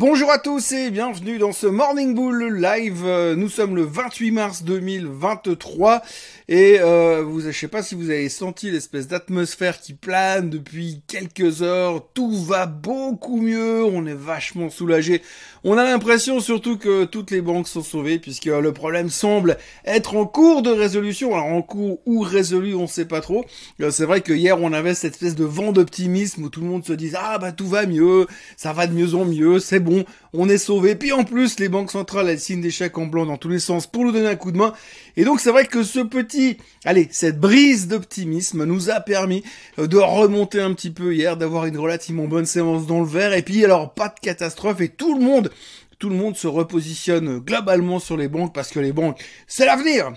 Bonjour à tous et bienvenue dans ce Morning Bull live. Euh, nous sommes le 28 mars 2023 et euh, vous, je sais pas si vous avez senti l'espèce d'atmosphère qui plane depuis quelques heures. Tout va beaucoup mieux, on est vachement soulagé. On a l'impression surtout que toutes les banques sont sauvées puisque le problème semble être en cours de résolution. Alors en cours ou résolu, on sait pas trop. Euh, c'est vrai que hier on avait cette espèce de vent d'optimisme où tout le monde se disait ah bah tout va mieux, ça va de mieux en mieux, c'est bon on est sauvé. Puis en plus, les banques centrales, elles signent des chèques en blanc dans tous les sens pour nous donner un coup de main. Et donc c'est vrai que ce petit, allez, cette brise d'optimisme nous a permis euh, de remonter un petit peu hier, d'avoir une relativement bonne séance dans le vert. Et puis alors, pas de catastrophe et tout le monde, tout le monde se repositionne globalement sur les banques parce que les banques, c'est l'avenir.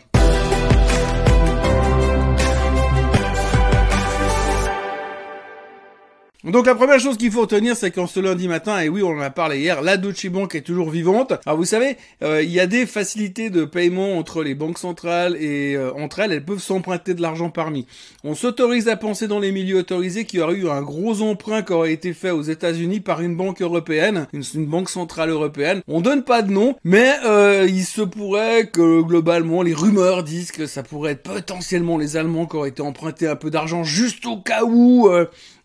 Donc la première chose qu'il faut retenir, c'est qu'en ce lundi matin, et oui, on en a parlé hier, la Deutsche Bank est toujours vivante. Alors vous savez, euh, il y a des facilités de paiement entre les banques centrales et euh, entre elles, elles peuvent s'emprunter de l'argent parmi. On s'autorise à penser dans les milieux autorisés qu'il y aurait eu un gros emprunt qui aurait été fait aux États-Unis par une banque européenne, une, banque centrale européenne. On donne pas de nom, mais euh, il se pourrait que globalement les rumeurs disent que ça pourrait être potentiellement les Allemands qui auraient été empruntés un peu d'argent juste au cas où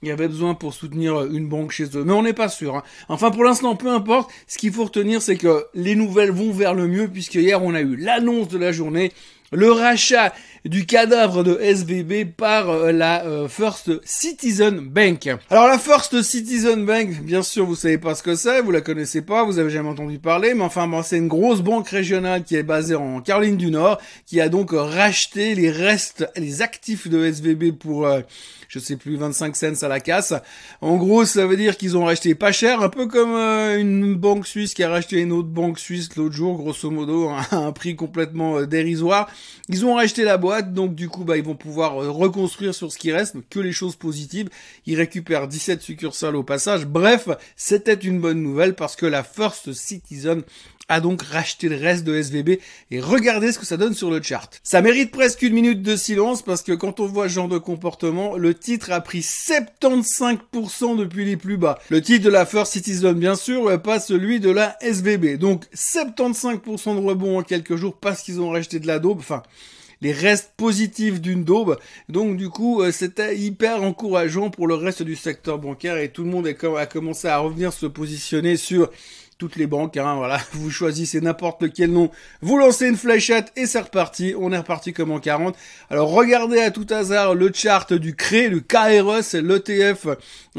il y avait besoin pour soutenir une banque chez eux. Mais on n'est pas sûr. Hein. Enfin, pour l'instant, peu importe. Ce qu'il faut retenir, c'est que les nouvelles vont vers le mieux, puisque hier, on a eu l'annonce de la journée le rachat du cadavre de SVB par euh, la euh, First Citizen Bank. Alors la First Citizen Bank, bien sûr, vous savez pas ce que c'est, vous la connaissez pas, vous avez jamais entendu parler, mais enfin bon, c'est une grosse banque régionale qui est basée en Caroline du Nord, qui a donc racheté les restes, les actifs de SVB pour euh, je sais plus, 25 cents à la casse. En gros, ça veut dire qu'ils ont racheté pas cher, un peu comme une banque suisse qui a racheté une autre banque suisse l'autre jour, grosso modo, à un prix complètement dérisoire. Ils ont racheté la boîte, donc du coup, bah, ils vont pouvoir euh, reconstruire sur ce qui reste, que les choses positives. Ils récupèrent 17 succursales au passage. Bref, c'était une bonne nouvelle parce que la First Citizen a donc racheté le reste de SVB et regardez ce que ça donne sur le chart. Ça mérite presque une minute de silence parce que quand on voit ce genre de comportement, le titre a pris 75% depuis les plus bas. Le titre de la First Citizen bien sûr, pas celui de la SVB. Donc 75% de rebond en quelques jours parce qu'ils ont racheté de la daube. Enfin, les restes positifs d'une daube. Donc du coup, euh, c'était hyper encourageant pour le reste du secteur bancaire et tout le monde a commencé à revenir se positionner sur toutes les banques, hein, voilà, vous choisissez n'importe quel nom, vous lancez une fléchette et c'est reparti, on est reparti comme en 40. Alors regardez à tout hasard le chart du CRE, le KRE, c'est l'ETF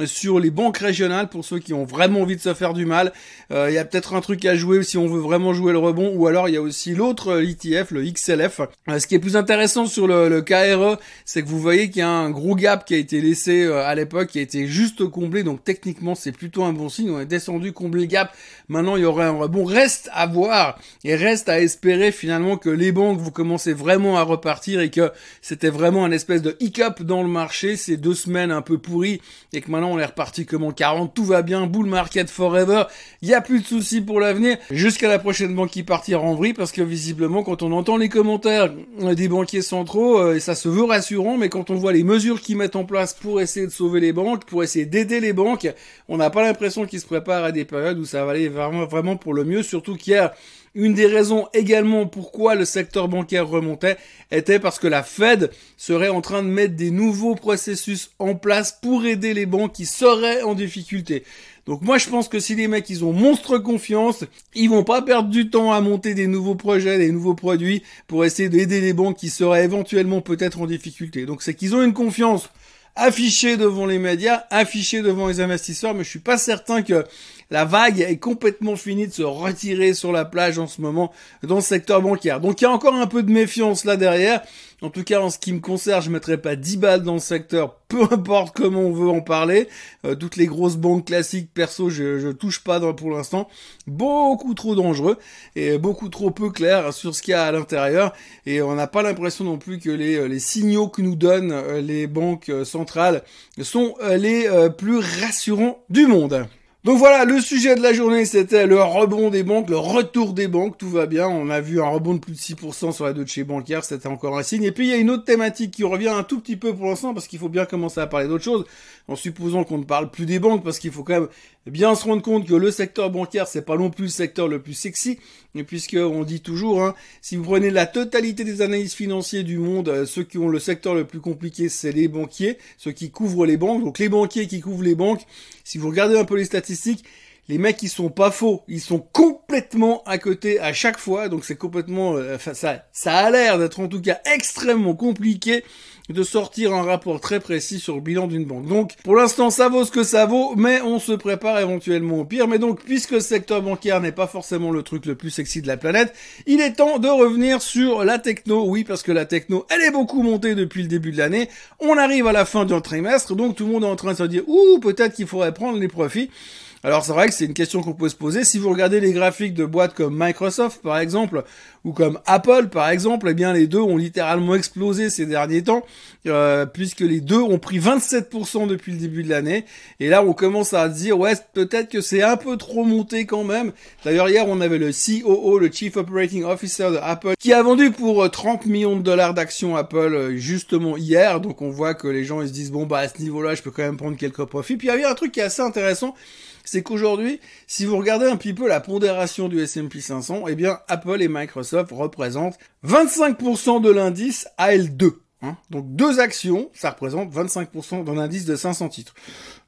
sur les banques régionales pour ceux qui ont vraiment envie de se faire du mal. Euh, il y a peut-être un truc à jouer si on veut vraiment jouer le rebond, ou alors il y a aussi l'autre ETF, le XLF. Euh, ce qui est plus intéressant sur le, le KRE, c'est que vous voyez qu'il y a un gros gap qui a été laissé euh, à l'époque, qui a été juste comblé, donc techniquement c'est plutôt un bon signe, on est descendu, comblé le gap, Maintenant, il y aurait un rebond. Reste à voir et reste à espérer finalement que les banques vont commencer vraiment à repartir et que c'était vraiment un espèce de hiccup dans le marché, ces deux semaines un peu pourries et que maintenant on est reparti comme en 40, tout va bien, bull market forever, il y a plus de soucis pour l'avenir jusqu'à la prochaine banque qui partira en vrille parce que visiblement quand on entend les commentaires des banquiers centraux, euh, ça se veut rassurant, mais quand on voit les mesures qu'ils mettent en place pour essayer de sauver les banques, pour essayer d'aider les banques, on n'a pas l'impression qu'ils se préparent à des périodes où ça va aller vraiment, pour le mieux, surtout qu'hier, une des raisons également pourquoi le secteur bancaire remontait était parce que la Fed serait en train de mettre des nouveaux processus en place pour aider les banques qui seraient en difficulté. Donc moi je pense que si les mecs ils ont monstre confiance, ils vont pas perdre du temps à monter des nouveaux projets, des nouveaux produits pour essayer d'aider les banques qui seraient éventuellement peut-être en difficulté. Donc c'est qu'ils ont une confiance affichée devant les médias, affichée devant les investisseurs, mais je suis pas certain que la vague est complètement finie de se retirer sur la plage en ce moment dans le secteur bancaire. Donc il y a encore un peu de méfiance là derrière. En tout cas, en ce qui me concerne, je mettrai pas 10 balles dans le secteur, peu importe comment on veut en parler. Euh, toutes les grosses banques classiques, perso, je, je touche pas pour l'instant. Beaucoup trop dangereux et beaucoup trop peu clair sur ce qu'il y a à l'intérieur. Et on n'a pas l'impression non plus que les, les, signaux que nous donnent euh, les banques euh, centrales sont les plus rassurants du monde. Donc voilà, le sujet de la journée, c'était le rebond des banques, le retour des banques, tout va bien. On a vu un rebond de plus de 6% sur la Deutsche bancaire, c'était encore un signe. Et puis il y a une autre thématique qui revient un tout petit peu pour l'instant, parce qu'il faut bien commencer à parler d'autre chose, en supposant qu'on ne parle plus des banques, parce qu'il faut quand même bien se rendre compte que le secteur bancaire, c'est pas non plus le secteur le plus sexy, puisque on dit toujours, hein, si vous prenez la totalité des analystes financiers du monde, euh, ceux qui ont le secteur le plus compliqué, c'est les banquiers, ceux qui couvrent les banques, donc les banquiers qui couvrent les banques. Si vous regardez un peu les statistiques, les mecs ils sont pas faux, ils sont complètement à côté à chaque fois, donc c'est complètement, euh, ça, ça a l'air d'être en tout cas extrêmement compliqué de sortir un rapport très précis sur le bilan d'une banque. Donc, pour l'instant, ça vaut ce que ça vaut, mais on se prépare éventuellement au pire. Mais donc, puisque le secteur bancaire n'est pas forcément le truc le plus sexy de la planète, il est temps de revenir sur la techno. Oui, parce que la techno, elle est beaucoup montée depuis le début de l'année. On arrive à la fin d'un trimestre, donc tout le monde est en train de se dire, ouh, peut-être qu'il faudrait prendre les profits. Alors c'est vrai que c'est une question qu'on peut se poser. Si vous regardez les graphiques de boîtes comme Microsoft par exemple, ou comme Apple par exemple, eh bien les deux ont littéralement explosé ces derniers temps, euh, puisque les deux ont pris 27% depuis le début de l'année. Et là on commence à dire ouais peut-être que c'est un peu trop monté quand même. D'ailleurs hier on avait le COO, le Chief Operating Officer de Apple, qui a vendu pour 30 euh, millions de dollars d'actions Apple euh, justement hier. Donc on voit que les gens ils se disent bon bah à ce niveau-là je peux quand même prendre quelques profits. Puis il y avait un truc qui est assez intéressant c'est qu'aujourd'hui, si vous regardez un petit peu la pondération du S&P 500, eh bien Apple et Microsoft représentent 25% de l'indice AL2. Hein. Donc deux actions, ça représente 25% d'un indice de 500 titres.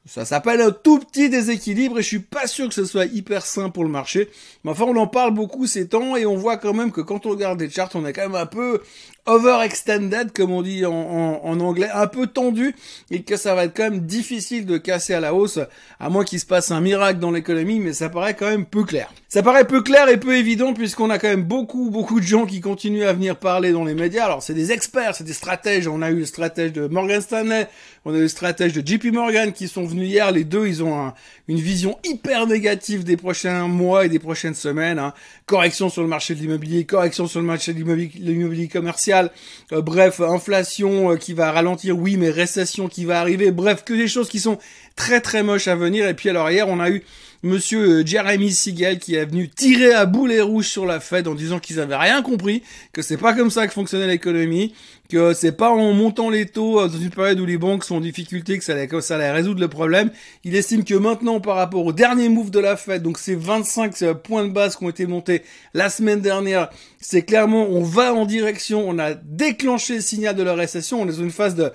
Ça s'appelle un tout petit déséquilibre et je suis pas sûr que ce soit hyper sain pour le marché. Mais enfin, on en parle beaucoup ces temps et on voit quand même que quand on regarde les charts, on est quand même un peu overextended, comme on dit en, en, anglais, un peu tendu et que ça va être quand même difficile de casser à la hausse, à moins qu'il se passe un miracle dans l'économie, mais ça paraît quand même peu clair. Ça paraît peu clair et peu évident puisqu'on a quand même beaucoup, beaucoup de gens qui continuent à venir parler dans les médias. Alors c'est des experts, c'est des stratèges. On a eu le stratège de Morgan Stanley, on a eu le stratège de JP Morgan qui sont hier. Les deux, ils ont une vision hyper négative des prochains mois et des prochaines semaines. Hein. Correction sur le marché de l'immobilier, correction sur le marché de l'immobilier commercial. Euh, bref, inflation euh, qui va ralentir, oui, mais récession qui va arriver. Bref, que des choses qui sont très très moches à venir. Et puis alors hier, on a eu Monsieur euh, Jeremy Siegel qui est venu tirer à boulet rouge sur la Fed en disant qu'ils avaient rien compris, que c'est pas comme ça que fonctionnait l'économie, que c'est pas en montant les taux euh, dans une période où les banques sont en difficulté que ça allait, ça allait résoudre le problème. Il estime que maintenant, par rapport au dernier move de la Fed, donc ces 25 euh, points de base qui ont été montés la semaine dernière, c'est clairement, on va en direction, on a déclenché le signal de la récession, on est dans une phase de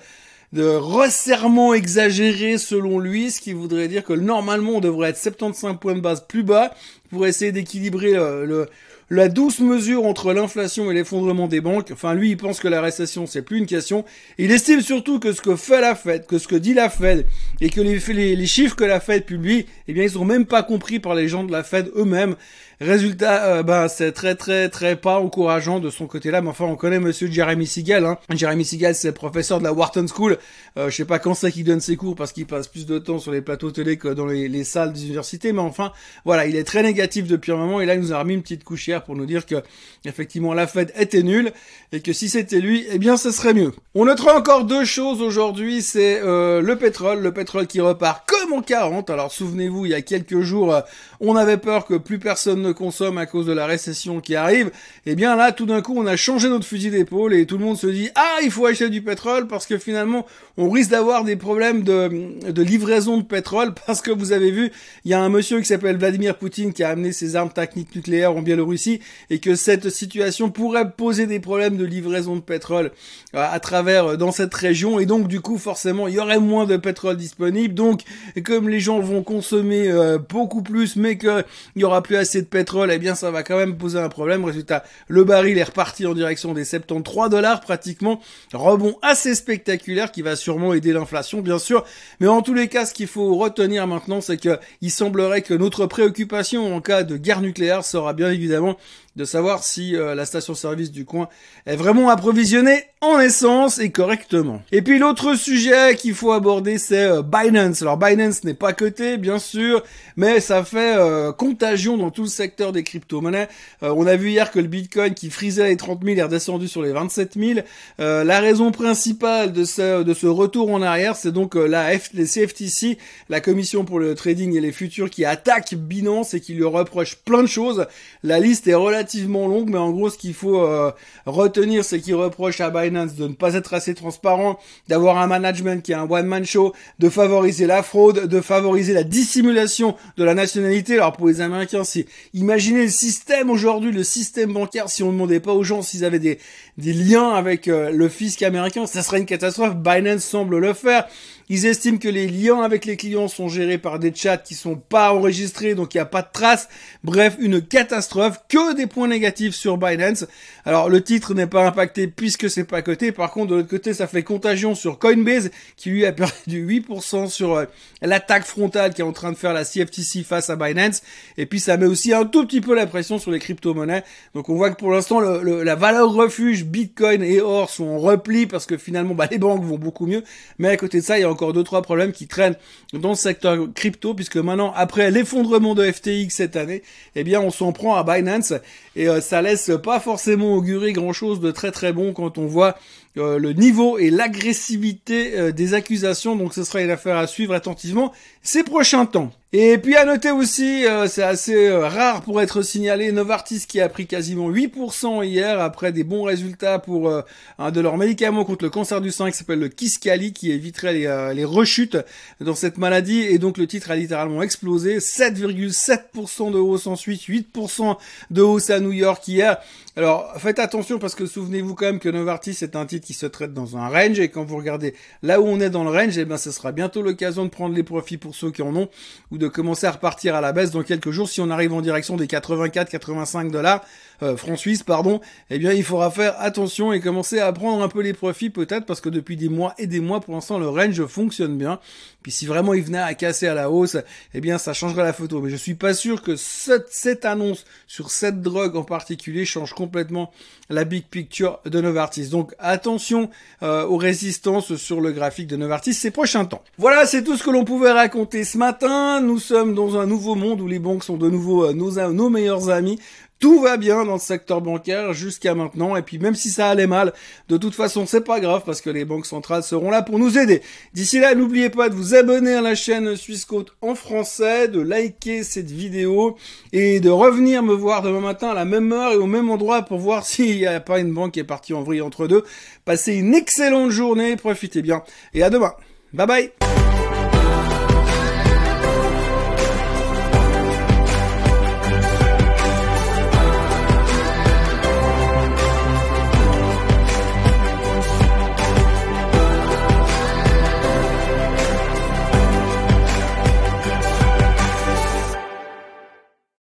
de resserrement exagéré selon lui, ce qui voudrait dire que normalement on devrait être 75 points de base plus bas pour essayer d'équilibrer le, la douce mesure entre l'inflation et l'effondrement des banques. Enfin, lui, il pense que la récession, c'est plus une question. Il estime surtout que ce que fait la Fed, que ce que dit la Fed, et que les, les, les chiffres que la Fed publie, eh bien, ils sont même pas compris par les gens de la Fed eux-mêmes. Résultat, euh, bah, c'est très très très pas encourageant de son côté-là, mais enfin on connaît Monsieur Jeremy Siegel. Hein. Jeremy Siegel, c'est professeur de la Wharton School. Euh, je sais pas quand c'est qu'il donne ses cours parce qu'il passe plus de temps sur les plateaux télé que dans les, les, salles des universités, mais enfin voilà, il est très négatif depuis un moment et là il nous a remis une petite pour nous dire que effectivement la Fed était nulle et que si c'était lui, eh bien ce serait mieux. On notera encore deux choses aujourd'hui, c'est euh, le pétrole, le pétrole qui repart en 40. Alors souvenez-vous, il y a quelques jours, euh, on avait peur que plus personne ne consomme à cause de la récession qui arrive. Et eh bien là, tout d'un coup, on a changé notre fusil d'épaule et tout le monde se dit ah il faut acheter du pétrole parce que finalement on risque d'avoir des problèmes de, de livraison de pétrole parce que vous avez vu, il y a un monsieur qui s'appelle Vladimir Poutine qui a amené ses armes techniques nucléaires en Biélorussie et que cette situation pourrait poser des problèmes de livraison de pétrole euh, à travers euh, dans cette région et donc du coup forcément il y aurait moins de pétrole disponible donc comme les gens vont consommer euh, beaucoup plus mais qu'il y aura plus assez de pétrole eh bien ça va quand même poser un problème. Résultat le baril est reparti en direction des 73 dollars pratiquement. Rebond assez spectaculaire qui va sûrement aider l'inflation bien sûr. Mais en tous les cas ce qu'il faut retenir maintenant c'est que il semblerait que notre préoccupation en cas de guerre nucléaire sera bien évidemment de savoir si euh, la station-service du coin est vraiment approvisionnée en essence et correctement. Et puis l'autre sujet qu'il faut aborder, c'est euh, Binance. Alors Binance n'est pas coté, bien sûr, mais ça fait euh, contagion dans tout le secteur des crypto-monnaies. on a vu hier que le Bitcoin qui frisait les 30 000 est redescendu sur les 27 000. la raison principale de ce, retour en arrière, c'est donc la CFTC, la commission pour le trading et les futurs, qui attaque Binance et qui lui reproche plein de choses. La liste est relativement longue, mais en gros, ce qu'il faut euh, retenir, c'est qu'il reproche à Binance de ne pas être assez transparent, d'avoir un management qui est un one-man show, de favoriser la fraude, de favoriser la dissimulation de la nationalité. Alors pour les Américains, c'est imaginez le système aujourd'hui, le système bancaire, si on ne demandait pas aux gens s'ils avaient des, des liens avec euh, le fisc américain, ça serait une catastrophe. Binance semble le faire. Ils estiment que les liens avec les clients sont gérés par des chats qui sont pas enregistrés, donc il n'y a pas de traces. Bref, une catastrophe. Que des points négatifs sur Binance. Alors le titre n'est pas impacté puisque c'est pas coté. Par contre, de l'autre côté, ça fait contagion sur Coinbase qui lui a perdu 8% sur euh, l'attaque frontale qui est en train de faire la CFTC face à Binance. Et puis ça met aussi un tout petit peu la pression sur les crypto-monnaies. Donc on voit que pour l'instant, la valeur refuge Bitcoin et or sont en repli parce que finalement, bah, les banques vont beaucoup mieux. Mais à côté de ça, il y a encore deux trois problèmes qui traînent dans le secteur crypto puisque maintenant après l'effondrement de FTX cette année, eh bien on s'en prend à Binance et euh, ça laisse pas forcément augurer grand chose de très très bon quand on voit euh, le niveau et l'agressivité euh, des accusations. Donc ce sera une affaire à suivre attentivement ces prochains temps. Et puis à noter aussi, euh, c'est assez rare pour être signalé, Novartis qui a pris quasiment 8% hier après des bons résultats pour un de leurs médicaments contre le cancer du sein qui s'appelle le Kisqali qui éviterait les, les, rechutes dans cette maladie et donc le titre a littéralement explosé, 7,7% de hausse ensuite, 8% de hausse à New York hier. Alors faites attention parce que souvenez-vous quand même que Novartis est un titre qui se traite dans un range. Et quand vous regardez là où on est dans le range, eh ben ce sera bientôt l'occasion de prendre les profits pour ceux qui en ont ou de commencer à repartir à la baisse dans quelques jours si on arrive en direction des 84-85 dollars euh, francs suisses pardon. Eh bien il faudra faire attention et commencer à prendre un peu les profits peut-être parce que depuis des mois et des mois pour l'instant le range fonctionne bien. Puis si vraiment il venait à casser à la hausse, eh bien ça changerait la photo. Mais je suis pas sûr que cette, cette annonce sur cette drogue en particulier change complètement la big picture de Novartis. Donc attention euh, aux résistances sur le graphique de Novartis ces prochains temps. Voilà, c'est tout ce que l'on pouvait raconter ce matin. Nous sommes dans un nouveau monde où les banques sont de nouveau euh, nos, nos meilleurs amis. Tout va bien dans le secteur bancaire jusqu'à maintenant. Et puis même si ça allait mal, de toute façon c'est pas grave parce que les banques centrales seront là pour nous aider. D'ici là, n'oubliez pas de vous abonner à la chaîne Swissquote en français, de liker cette vidéo et de revenir me voir demain matin à la même heure et au même endroit pour voir s'il n'y a pas une banque qui est partie en vrille entre deux. Passez une excellente journée, profitez bien et à demain. Bye bye